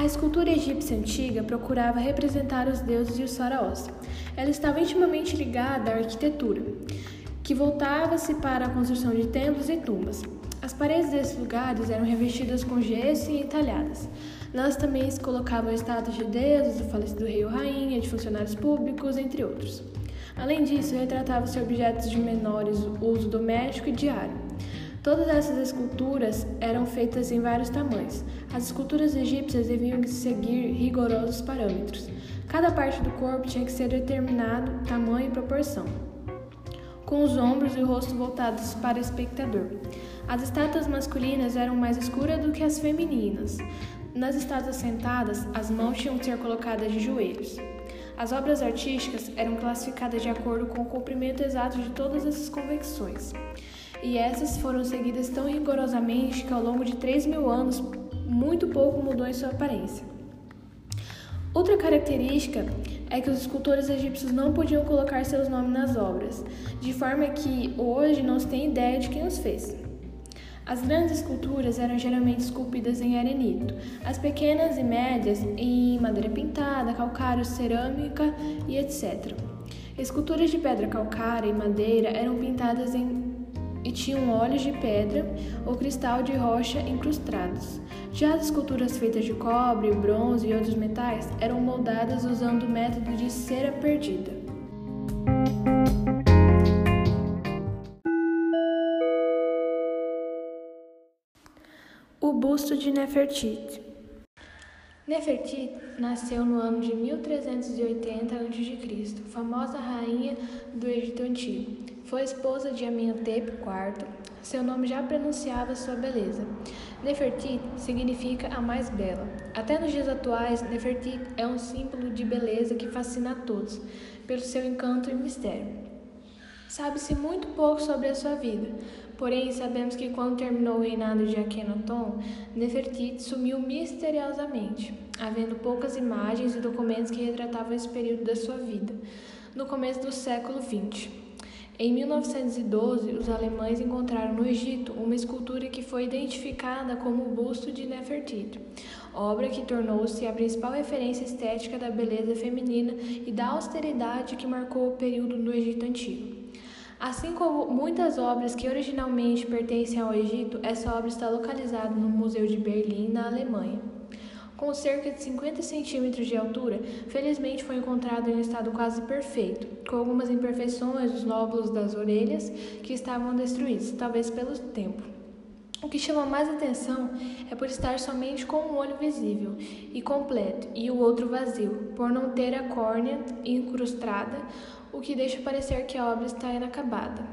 A escultura egípcia antiga procurava representar os deuses e os faraós. Ela estava intimamente ligada à arquitetura, que voltava-se para a construção de templos e tumbas. As paredes desses lugares eram revestidas com gesso e entalhadas. Nelas também se colocavam estátuas de deuses, do falecido rei ou rainha, de funcionários públicos, entre outros. Além disso, retratavam-se objetos de menores uso doméstico e diário. Todas essas esculturas eram feitas em vários tamanhos. As esculturas egípcias deviam seguir rigorosos parâmetros. Cada parte do corpo tinha que ser determinado tamanho e proporção, com os ombros e o rosto voltados para o espectador. As estátuas masculinas eram mais escuras do que as femininas. Nas estátuas sentadas, as mãos tinham que ser colocadas de joelhos. As obras artísticas eram classificadas de acordo com o comprimento exato de todas essas convenções, e essas foram seguidas tão rigorosamente que ao longo de 3 mil anos muito pouco mudou em sua aparência. Outra característica é que os escultores egípcios não podiam colocar seus nomes nas obras, de forma que hoje não se tem ideia de quem os fez. As grandes esculturas eram geralmente esculpidas em arenito, as pequenas e médias em madeira pintada, calcário, cerâmica e etc. Esculturas de pedra calcária e madeira eram pintadas em e tinham olhos de pedra ou cristal de rocha incrustados. Já as esculturas feitas de cobre, bronze e outros metais eram moldadas usando o método de cera perdida. O busto de Nefertiti. Nefertiti nasceu no ano de 1380 a.C., famosa rainha do Egito Antigo. Foi esposa de Amenhotep IV. Seu nome já pronunciava sua beleza. Nefertiti significa a mais bela. Até nos dias atuais, Nefertiti é um símbolo de beleza que fascina a todos, pelo seu encanto e mistério. Sabe-se muito pouco sobre a sua vida, porém sabemos que quando terminou o reinado de Akhenaton, Nefertiti sumiu misteriosamente, havendo poucas imagens e documentos que retratavam esse período da sua vida, no começo do século XX. Em 1912, os alemães encontraram no Egito uma escultura que foi identificada como o busto de Nefertiti, obra que tornou-se a principal referência estética da beleza feminina e da austeridade que marcou o período do Egito Antigo. Assim como muitas obras que originalmente pertencem ao Egito, essa obra está localizada no Museu de Berlim, na Alemanha. Com cerca de 50 centímetros de altura, felizmente foi encontrado em um estado quase perfeito, com algumas imperfeições dos lóbulos das orelhas que estavam destruídos, talvez pelo tempo. O que chama mais atenção é por estar somente com um olho visível e completo e o outro vazio, por não ter a córnea incrustada o que deixa parecer que a obra está inacabada.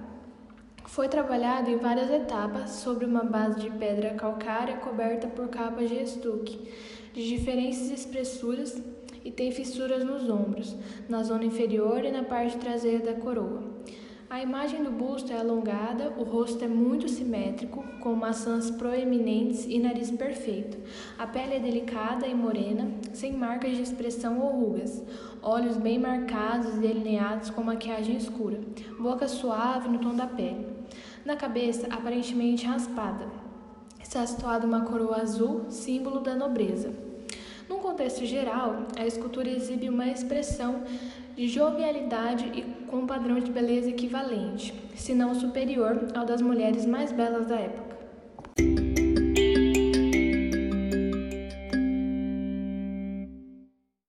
Foi trabalhado em várias etapas sobre uma base de pedra calcária coberta por capas de estuque, de diferentes espessuras e tem fissuras nos ombros, na zona inferior e na parte traseira da coroa. A imagem do busto é alongada, o rosto é muito simétrico, com maçãs proeminentes e nariz perfeito. A pele é delicada e morena, sem marcas de expressão ou rugas. Olhos bem marcados e delineados com maquiagem escura. Boca suave no tom da pele. Na cabeça, aparentemente raspada. Está situada uma coroa azul, símbolo da nobreza. Contexto geral, a escultura exibe uma expressão de jovialidade e com um padrão de beleza equivalente, se não superior ao das mulheres mais belas da época.